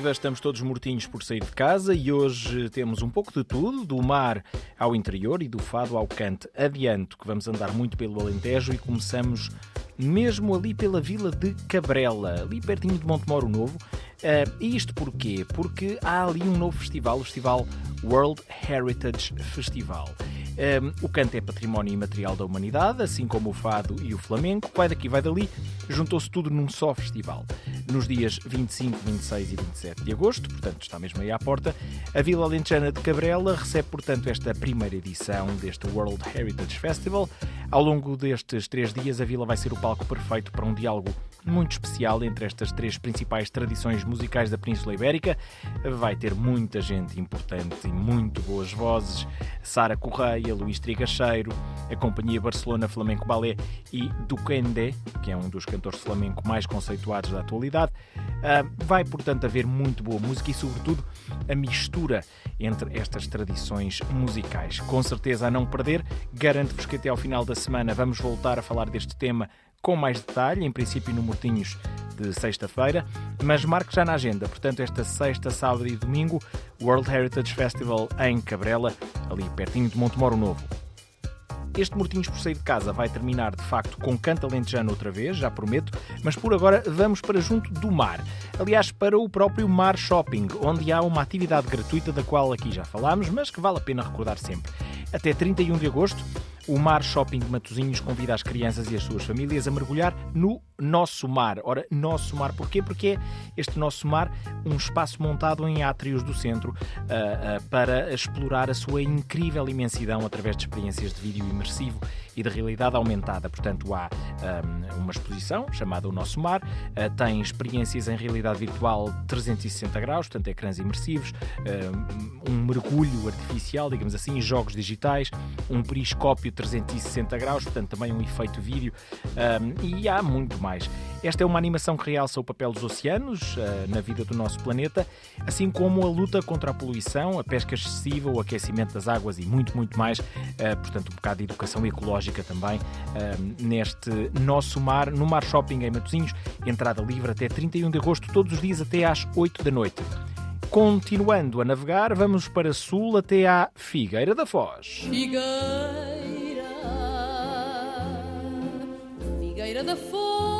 estamos todos mortinhos por sair de casa e hoje temos um pouco de tudo, do mar ao interior e do fado ao cante. Adianto que vamos andar muito pelo Alentejo e começamos mesmo ali pela vila de Cabrela, ali pertinho de Montemoro Novo. Uh, e isto porquê? Porque há ali um novo festival, o Festival World Heritage Festival. Um, o canto é património imaterial da humanidade, assim como o fado e o flamenco. Vai daqui, vai dali, juntou-se tudo num só festival. Nos dias 25, 26 e 27 de agosto, portanto está mesmo aí à porta, a Vila Alentejana de Cabrela recebe, portanto, esta primeira edição deste World Heritage Festival. Ao longo destes três dias, a vila vai ser o palco perfeito para um diálogo muito especial entre estas três principais tradições musicais da Península Ibérica. Vai ter muita gente importante e muito boas vozes. Sara Correia, Luís Trigacheiro, a Companhia Barcelona Flamenco Ballet e Duquende, que é um dos cantores flamenco mais conceituados da atualidade. Ah, vai, portanto, haver muito boa música e, sobretudo, a mistura entre estas tradições musicais. Com certeza a não perder, garanto-vos que até ao final da semana vamos voltar a falar deste tema com mais detalhe, em princípio no Mortinhos de sexta-feira, mas marque já na agenda. Portanto, esta sexta, sábado e domingo, World Heritage Festival em Cabrela, ali pertinho de Montemoro Novo. Este Mortinhos por sair de casa vai terminar de facto com Canta Lentejano outra vez, já prometo, mas por agora vamos para junto do mar. Aliás, para o próprio Mar Shopping, onde há uma atividade gratuita da qual aqui já falámos, mas que vale a pena recordar sempre. Até 31 de agosto, o Mar Shopping de Matosinhos convida as crianças e as suas famílias a mergulhar no nosso mar. Ora, nosso mar porquê? Porque é este nosso mar um espaço montado em átrios do centro uh, uh, para explorar a sua incrível imensidão através de experiências de vídeo imersivo e de realidade aumentada. Portanto, há um, uma exposição chamada O Nosso Mar, uh, tem experiências em realidade virtual 360 graus, portanto, ecrãs imersivos, um mergulho artificial, digamos assim, jogos digitais, um periscópio 360 graus, portanto, também um efeito vídeo, um, e há muito mais. Esta é uma animação que realça o papel dos oceanos uh, na vida do nosso planeta, assim como a luta contra a poluição, a pesca excessiva, o aquecimento das águas e muito, muito mais. Uh, portanto, um bocado de educação ecológica também uh, neste nosso mar, no Mar Shopping em Matosinhos. Entrada livre até 31 de agosto, todos os dias até às 8 da noite. Continuando a navegar, vamos para sul até à Figueira da Foz. Figueira, Figueira da Foz.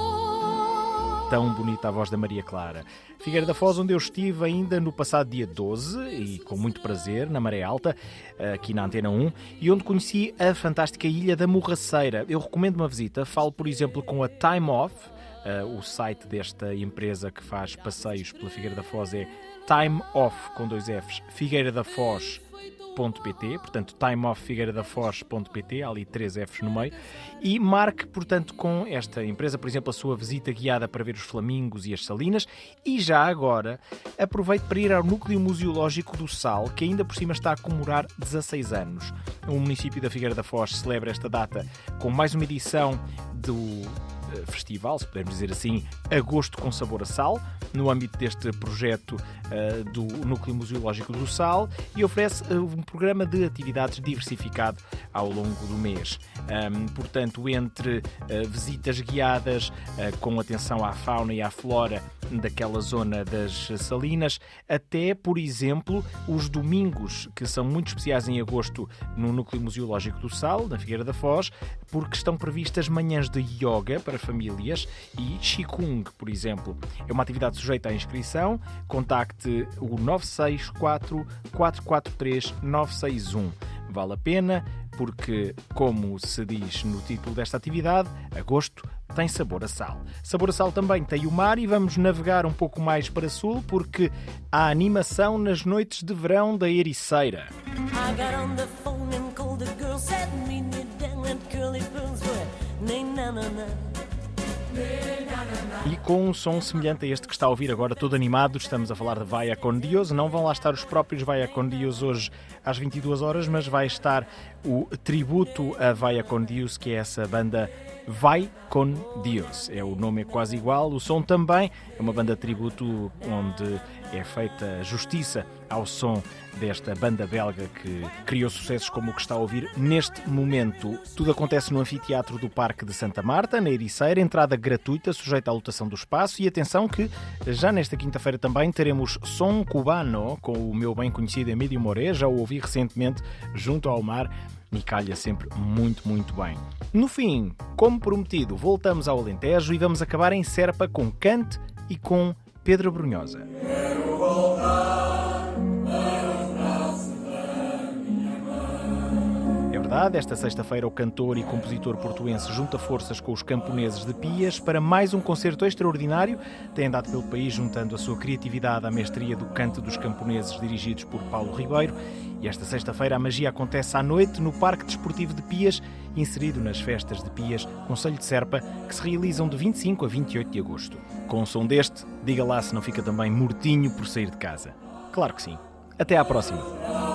Tão bonita a voz da Maria Clara. Figueira da Foz, onde eu estive ainda no passado dia 12 e com muito prazer, na Maré Alta, aqui na Antena 1, e onde conheci a fantástica ilha da Morraceira. Eu recomendo uma visita. Falo, por exemplo, com a Time Off. Uh, o site desta empresa que faz passeios pela Figueira da Foz é Time Off com dois Fs, Figueira Foz.pt, portanto timeoffigueiradafoz.pt, há ali três Fs no meio, e marque, portanto, com esta empresa, por exemplo, a sua visita guiada para ver os flamingos e as salinas, e já agora aproveite para ir ao Núcleo Museológico do Sal, que ainda por cima está a comemorar 16 anos. O município da Figueira da Foz celebra esta data com mais uma edição do festival, se pudermos dizer assim, Agosto com Sabor a Sal, no âmbito deste projeto uh, do Núcleo Museológico do Sal e oferece uh, um programa de atividades diversificado ao longo do mês. Um, portanto, entre uh, visitas guiadas com atenção à fauna e à flora daquela zona das salinas, até, por exemplo, os domingos, que são muito especiais em agosto no Núcleo Museológico do Sal, na Figueira da Foz, porque estão previstas manhãs de yoga para famílias e Qigong, por exemplo. É uma atividade sujeita à inscrição. Contacte o 964 443 961. Vale a pena porque, como se diz no título desta atividade, agosto tem sabor a sal. Sabor a sal também tem o mar e vamos navegar um pouco mais para sul porque há animação nas noites de verão da Ericeira. E com um som semelhante a este que está a ouvir agora, todo animado, estamos a falar de Vaia con Dios. Não vão lá estar os próprios Vaia con Dios hoje às 22 horas, mas vai estar o tributo a Vaia con Dios, que é essa banda Vai com Dios. É o nome é quase igual, o som também é uma banda tributo onde é feita justiça ao som desta banda belga que criou sucessos como o que está a ouvir neste momento. Tudo acontece no Anfiteatro do Parque de Santa Marta, na Ericeira, entrada gratuita, sujeita à lotação do espaço. E atenção que já nesta quinta-feira também teremos som cubano com o meu bem conhecido Emílio Moré, já o ouvi recentemente junto ao mar e calha sempre muito, muito bem. No fim, como prometido, voltamos ao Alentejo e vamos acabar em Serpa com Cante e com Pedro Brunhosa. Esta sexta-feira o cantor e compositor portuense junta forças com os camponeses de Pias para mais um concerto extraordinário. Tem andado pelo país juntando a sua criatividade à mestria do canto dos camponeses dirigidos por Paulo Ribeiro. E esta sexta-feira a magia acontece à noite no Parque Desportivo de Pias, inserido nas festas de Pias, Conselho de Serpa, que se realizam de 25 a 28 de agosto. Com o som deste, diga lá se não fica também mortinho por sair de casa. Claro que sim. Até à próxima.